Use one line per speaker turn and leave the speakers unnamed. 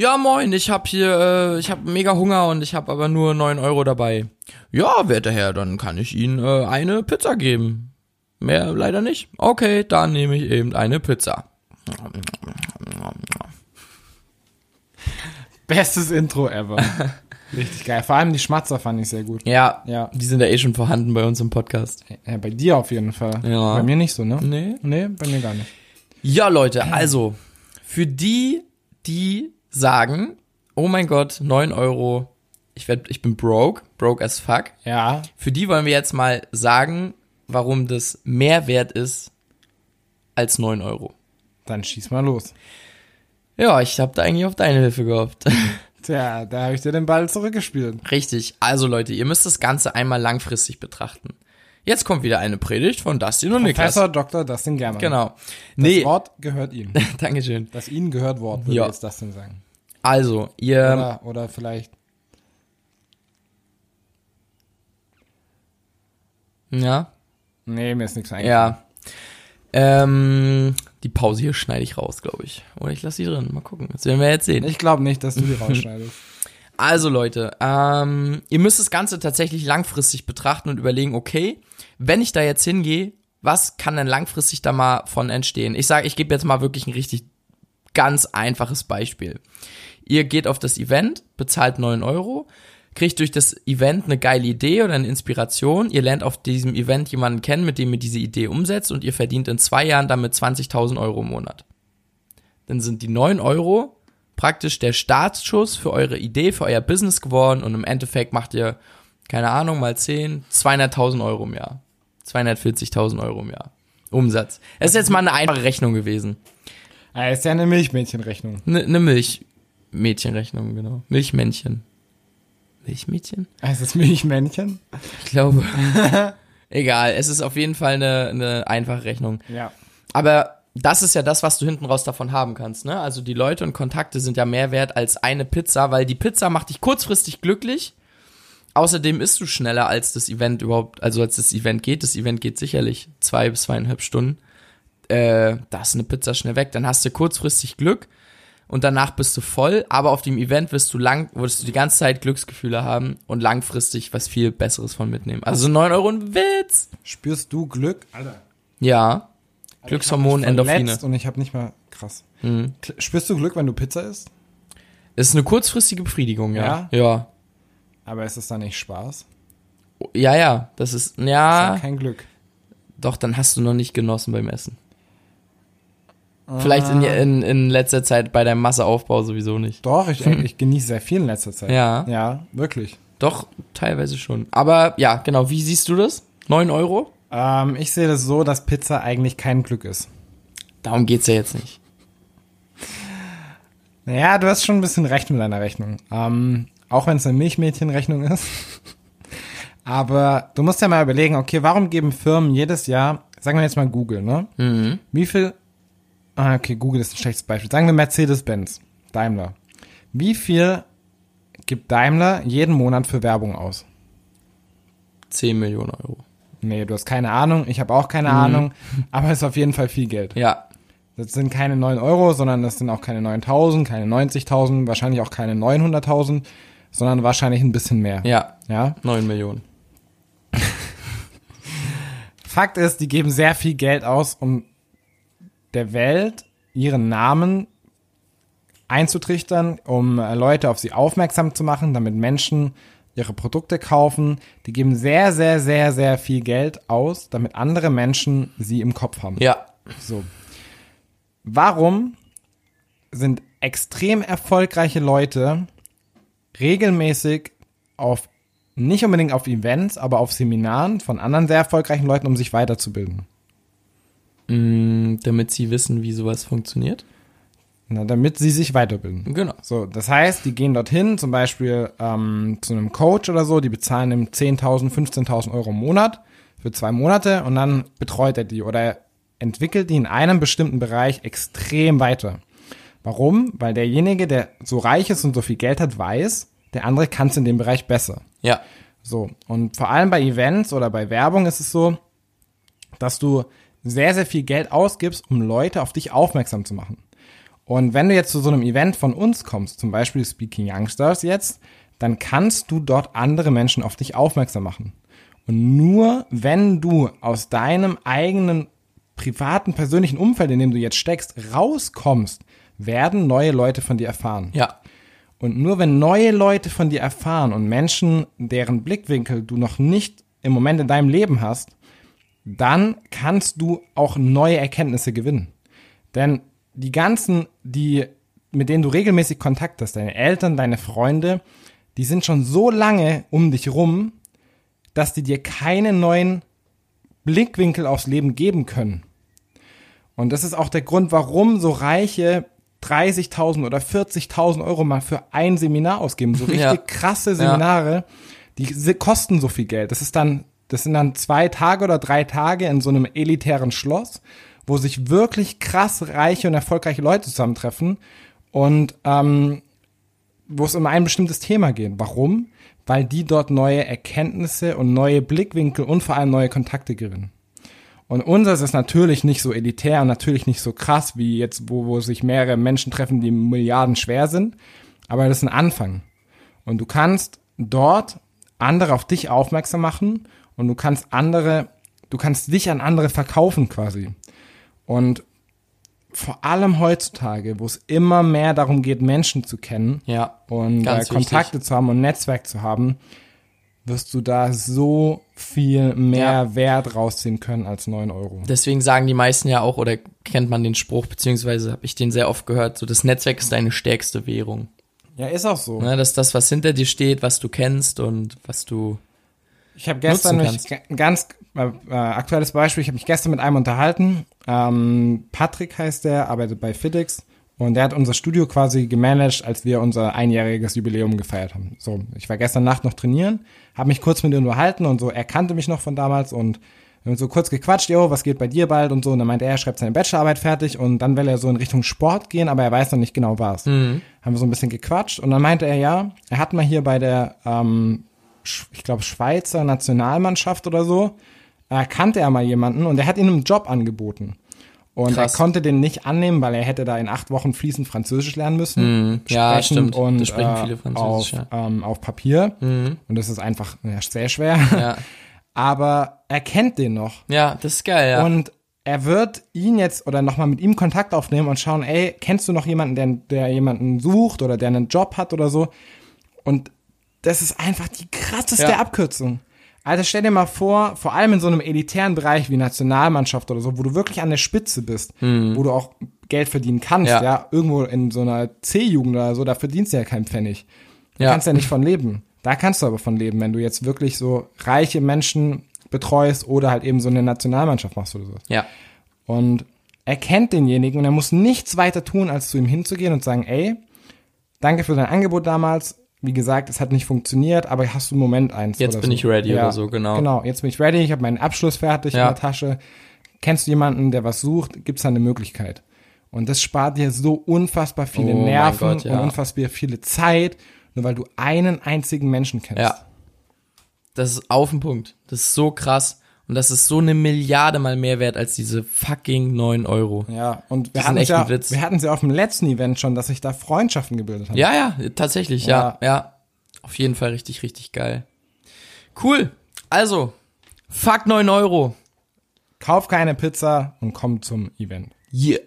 Ja, moin, ich hab hier, äh, ich hab mega Hunger und ich hab aber nur neun Euro dabei. Ja, werter Herr, dann kann ich Ihnen äh, eine Pizza geben. Mehr leider nicht. Okay, dann nehme ich eben eine Pizza.
Bestes Intro ever. Richtig geil. Vor allem die Schmatzer fand ich sehr gut.
Ja,
Ja.
die sind ja eh schon vorhanden bei uns im Podcast.
ja bei dir auf jeden Fall.
Ja.
Bei mir nicht so, ne?
Nee.
Nee, bei mir gar nicht.
Ja, Leute, also, für die, die sagen, oh mein Gott, neun Euro, ich, werd, ich bin broke, broke as fuck,
Ja.
für die wollen wir jetzt mal sagen, warum das mehr wert ist als neun Euro.
Dann schieß mal los.
Ja, ich habe da eigentlich auf deine Hilfe gehofft.
Tja, da habe ich dir den Ball zurückgespielt.
Richtig. Also Leute, ihr müsst das Ganze einmal langfristig betrachten. Jetzt kommt wieder eine Predigt von Dustin und Niklas.
Professor Dr. Dustin Germann.
Genau.
Das
Nee,
Wort gehört ihm.
Dankeschön.
Das Ihnen gehört Wort, würde
Ja.
jetzt Dustin sagen.
Also, ihr,
Oder, oder vielleicht.
ja,
Nee, mir ist nichts eingefallen.
ja. Ähm, die Pause hier schneide ich raus, glaube ich. Oder ich lasse sie drin. Mal gucken. Das werden wir jetzt sehen.
Ich glaube nicht, dass du die rausschneidest.
Also Leute, ähm, ihr müsst das Ganze tatsächlich langfristig betrachten und überlegen, okay, wenn ich da jetzt hingehe, was kann denn langfristig da mal von entstehen? Ich sage, ich gebe jetzt mal wirklich ein richtig ganz einfaches Beispiel. Ihr geht auf das Event, bezahlt 9 Euro, kriegt durch das Event eine geile Idee oder eine Inspiration. Ihr lernt auf diesem Event jemanden kennen, mit dem ihr diese Idee umsetzt und ihr verdient in zwei Jahren damit 20.000 Euro im Monat. Dann sind die 9 Euro praktisch der Startschuss für eure Idee, für euer Business geworden und im Endeffekt macht ihr, keine Ahnung, mal 10, 200.000 Euro im Jahr. 240.000 Euro im Jahr. Umsatz. Es ist jetzt mal eine einfache Rechnung gewesen.
Ah, ist ja eine Milchmädchenrechnung.
Eine ne Milchmädchenrechnung, genau. Milchmännchen. Milchmädchen?
Heißt es Milchmännchen?
Ich glaube. Egal, es ist auf jeden Fall eine, eine einfache Rechnung.
Ja.
Aber das ist ja das, was du hinten raus davon haben kannst, ne? Also die Leute und Kontakte sind ja mehr wert als eine Pizza, weil die Pizza macht dich kurzfristig glücklich. Außerdem isst du schneller als das Event überhaupt, also als das Event geht. Das Event geht sicherlich zwei bis zweieinhalb Stunden. Äh, da ist eine Pizza schnell weg. Dann hast du kurzfristig Glück und danach bist du voll. Aber auf dem Event wirst du lang, wirst du die ganze Zeit Glücksgefühle haben und langfristig was viel Besseres von mitnehmen. Also neun Euro ein Witz.
Spürst du Glück? Alter.
Ja. Glückshormon,
Ich hab mich
Endorphine.
Und ich habe nicht mal krass.
Mhm.
Spürst du Glück, wenn du Pizza isst?
Ist eine kurzfristige Befriedigung, ja. Ja.
Aber ist es dann nicht Spaß?
Ja, ja. Das ist,
Ist
ja,
ja kein Glück.
doch, dann hast du noch nicht genossen beim Essen. Vielleicht in, in, in letzter Zeit bei deinem Masseaufbau sowieso nicht.
Doch, ich, ich genieße sehr viel in letzter Zeit.
Ja.
Ja, wirklich.
Doch, teilweise schon. Aber ja, genau, wie siehst du das? 9 Euro?
Ähm, ich sehe das so, dass Pizza eigentlich kein Glück ist.
Darum geht's ja jetzt nicht.
Naja, du hast schon ein bisschen recht mit deiner Rechnung. Ähm, auch wenn es eine Milchmädchenrechnung ist. Aber du musst ja mal überlegen, okay, warum geben Firmen jedes Jahr, sagen wir jetzt mal Google, ne?
Mhm.
Wie viel, ah, okay, Google ist ein schlechtes Beispiel. Sagen wir Mercedes-Benz, Daimler. Wie viel gibt Daimler jeden Monat für Werbung aus?
10 Millionen Euro.
Nee, du hast keine Ahnung, ich habe auch keine Ahnung, aber es ist auf jeden Fall viel Geld.
Ja.
Das sind keine 9 Euro, sondern das sind auch keine 9000, keine 90.000, wahrscheinlich auch keine 900.000, sondern wahrscheinlich ein bisschen mehr.
Ja.
Ja.
9 Millionen.
Fakt ist, die geben sehr viel Geld aus, um der Welt ihren Namen einzutrichtern, um Leute auf sie aufmerksam zu machen, damit Menschen ihre Produkte kaufen. Die geben sehr, sehr, sehr, sehr viel Geld aus, damit andere Menschen sie im Kopf haben.
Ja.
So. Warum sind extrem erfolgreiche Leute regelmäßig auf, nicht unbedingt auf Events, aber auf Seminaren von anderen sehr erfolgreichen Leuten, um sich weiterzubilden?
Mm, damit sie wissen, wie sowas funktioniert.
Na, damit sie sich weiterbilden.
Genau.
So, das heißt, die gehen dorthin, zum Beispiel ähm, zu einem Coach oder so, die bezahlen ihm 10.000, 15.000 Euro im Monat für zwei Monate und dann betreut er die oder er entwickelt die in einem bestimmten Bereich extrem weiter. Warum? Weil derjenige, der so reich ist und so viel Geld hat, weiß, der andere kann es in dem Bereich besser.
Ja.
So, und vor allem bei Events oder bei Werbung ist es so, dass du sehr, sehr viel Geld ausgibst, um Leute auf dich aufmerksam zu machen. Und wenn du jetzt zu so einem Event von uns kommst, zum Beispiel Speaking Youngsters jetzt, dann kannst du dort andere Menschen auf dich aufmerksam machen. Und nur wenn du aus deinem eigenen privaten, persönlichen Umfeld, in dem du jetzt steckst, rauskommst, werden neue Leute von dir erfahren.
Ja.
Und nur wenn neue Leute von dir erfahren und Menschen, deren Blickwinkel du noch nicht im Moment in deinem Leben hast, dann kannst du auch neue Erkenntnisse gewinnen. Denn die ganzen, die, mit denen du regelmäßig Kontakt hast, deine Eltern, deine Freunde, die sind schon so lange um dich rum, dass die dir keine neuen Blickwinkel aufs Leben geben können. Und das ist auch der Grund, warum so Reiche 30.000 oder 40.000 Euro mal für ein Seminar ausgeben. So richtig
Ja.
krasse Seminare, die kosten so viel Geld. Das ist dann, das sind dann zwei Tage oder drei Tage in so einem elitären Schloss, wo sich wirklich krass reiche und erfolgreiche Leute zusammentreffen und ähm, wo es um ein bestimmtes Thema geht. Warum? Weil die dort neue Erkenntnisse und neue Blickwinkel und vor allem neue Kontakte gewinnen. Und unseres ist natürlich nicht so elitär und natürlich nicht so krass wie jetzt, wo, wo sich mehrere Menschen treffen, die Milliarden schwer sind. Aber das ist ein Anfang. Und du kannst dort andere auf dich aufmerksam machen und du kannst andere, du kannst dich an andere verkaufen quasi. Und vor allem heutzutage, wo es immer mehr darum geht, Menschen zu kennen
Ja.
und äh, Kontakte zu haben und Netzwerk zu haben, wirst du da so viel mehr
Ja.
Wert rausziehen können als 9 Euro.
Deswegen sagen die meisten ja auch, oder kennt man den Spruch, beziehungsweise habe ich den sehr oft gehört, so das Netzwerk ist deine stärkste Währung.
Ja, ist auch so.
Ne, das ist das, was hinter dir steht, was du kennst und was du.
Ich habe gestern mich, ein ganz äh, äh, aktuelles Beispiel, ich habe mich gestern mit einem unterhalten. Ähm, Patrick heißt der, arbeitet bei FedEx und der hat unser Studio quasi gemanagt, als wir unser einjähriges Jubiläum gefeiert haben. So, ich war gestern Nacht noch trainieren, habe mich kurz mit ihm unterhalten und so, er kannte mich noch von damals und wir haben so kurz gequatscht, jo, was geht bei dir bald und so. Und dann meinte er, er schreibt seine Bachelorarbeit fertig und dann will er so in Richtung Sport gehen, aber er weiß noch nicht genau was. Haben wir so ein bisschen gequatscht und dann meinte er, ja, er hat mal hier bei der, ähm, ich glaube, Schweizer Nationalmannschaft oder so, äh, kannte er mal jemanden und der hat ihm einen Job angeboten. Und
Krass.
er konnte den nicht annehmen, weil er hätte da in acht Wochen fließend Französisch lernen müssen.
Mhm. Ja,
Sprechen
stimmt.
Und,
Das sprechen
äh,
viele Französisch,
auf,
ja.
ähm, auf Papier. Und das ist einfach ja, sehr schwer.
Ja,
Aber er kennt den noch.
ja das ist geil, ja.
Und er wird ihn jetzt oder nochmal mit ihm Kontakt aufnehmen und schauen, ey, kennst du noch jemanden, der, der jemanden sucht oder der einen Job hat oder so? Und das ist einfach die krasseste
Ja.
Abkürzung. Alter, stell dir mal vor, vor allem in so einem elitären Bereich wie Nationalmannschaft oder so, wo du wirklich an der Spitze bist, wo du auch Geld verdienen kannst, ja.
Mhm. Ja.
irgendwo in so einer C-Jugend oder so, da verdienst du ja keinen Pfennig. Du
Ja.
kannst ja nicht von leben. Da kannst du aber von leben, wenn du jetzt wirklich so reiche Menschen betreust oder halt eben so eine Nationalmannschaft machst oder so.
ja.
Und er kennt denjenigen und er muss nichts weiter tun, als zu ihm hinzugehen und sagen, ey, danke für dein Angebot damals. Wie gesagt, es hat nicht funktioniert, aber hast du einen Moment eins
Jetzt bin
so.
ich ready oder so, genau.
Genau, jetzt bin ich ready, ich habe meinen Abschluss fertig
Ja.
in der Tasche. Kennst du jemanden, der was sucht, gibt's da eine Möglichkeit. Und das spart dir so unfassbar viele
Oh
Nerven
Gott, ja.
und unfassbar viele Zeit, nur weil du einen einzigen Menschen kennst.
Ja. Das ist auf den Punkt. Das ist so krass. Und das ist so eine Milliarde mal mehr wert als diese fucking 9 Euro.
Ja, und wir hatten
echt
ja,
ein Witz.
wir hatten ja auf dem letzten Event schon, dass sich da Freundschaften gebildet haben.
Ja, ja, tatsächlich, ja, ja. Auf jeden Fall richtig, richtig geil. Cool. Also, fuck 9 Euro.
Kauf keine Pizza und komm zum Event.
Yeah.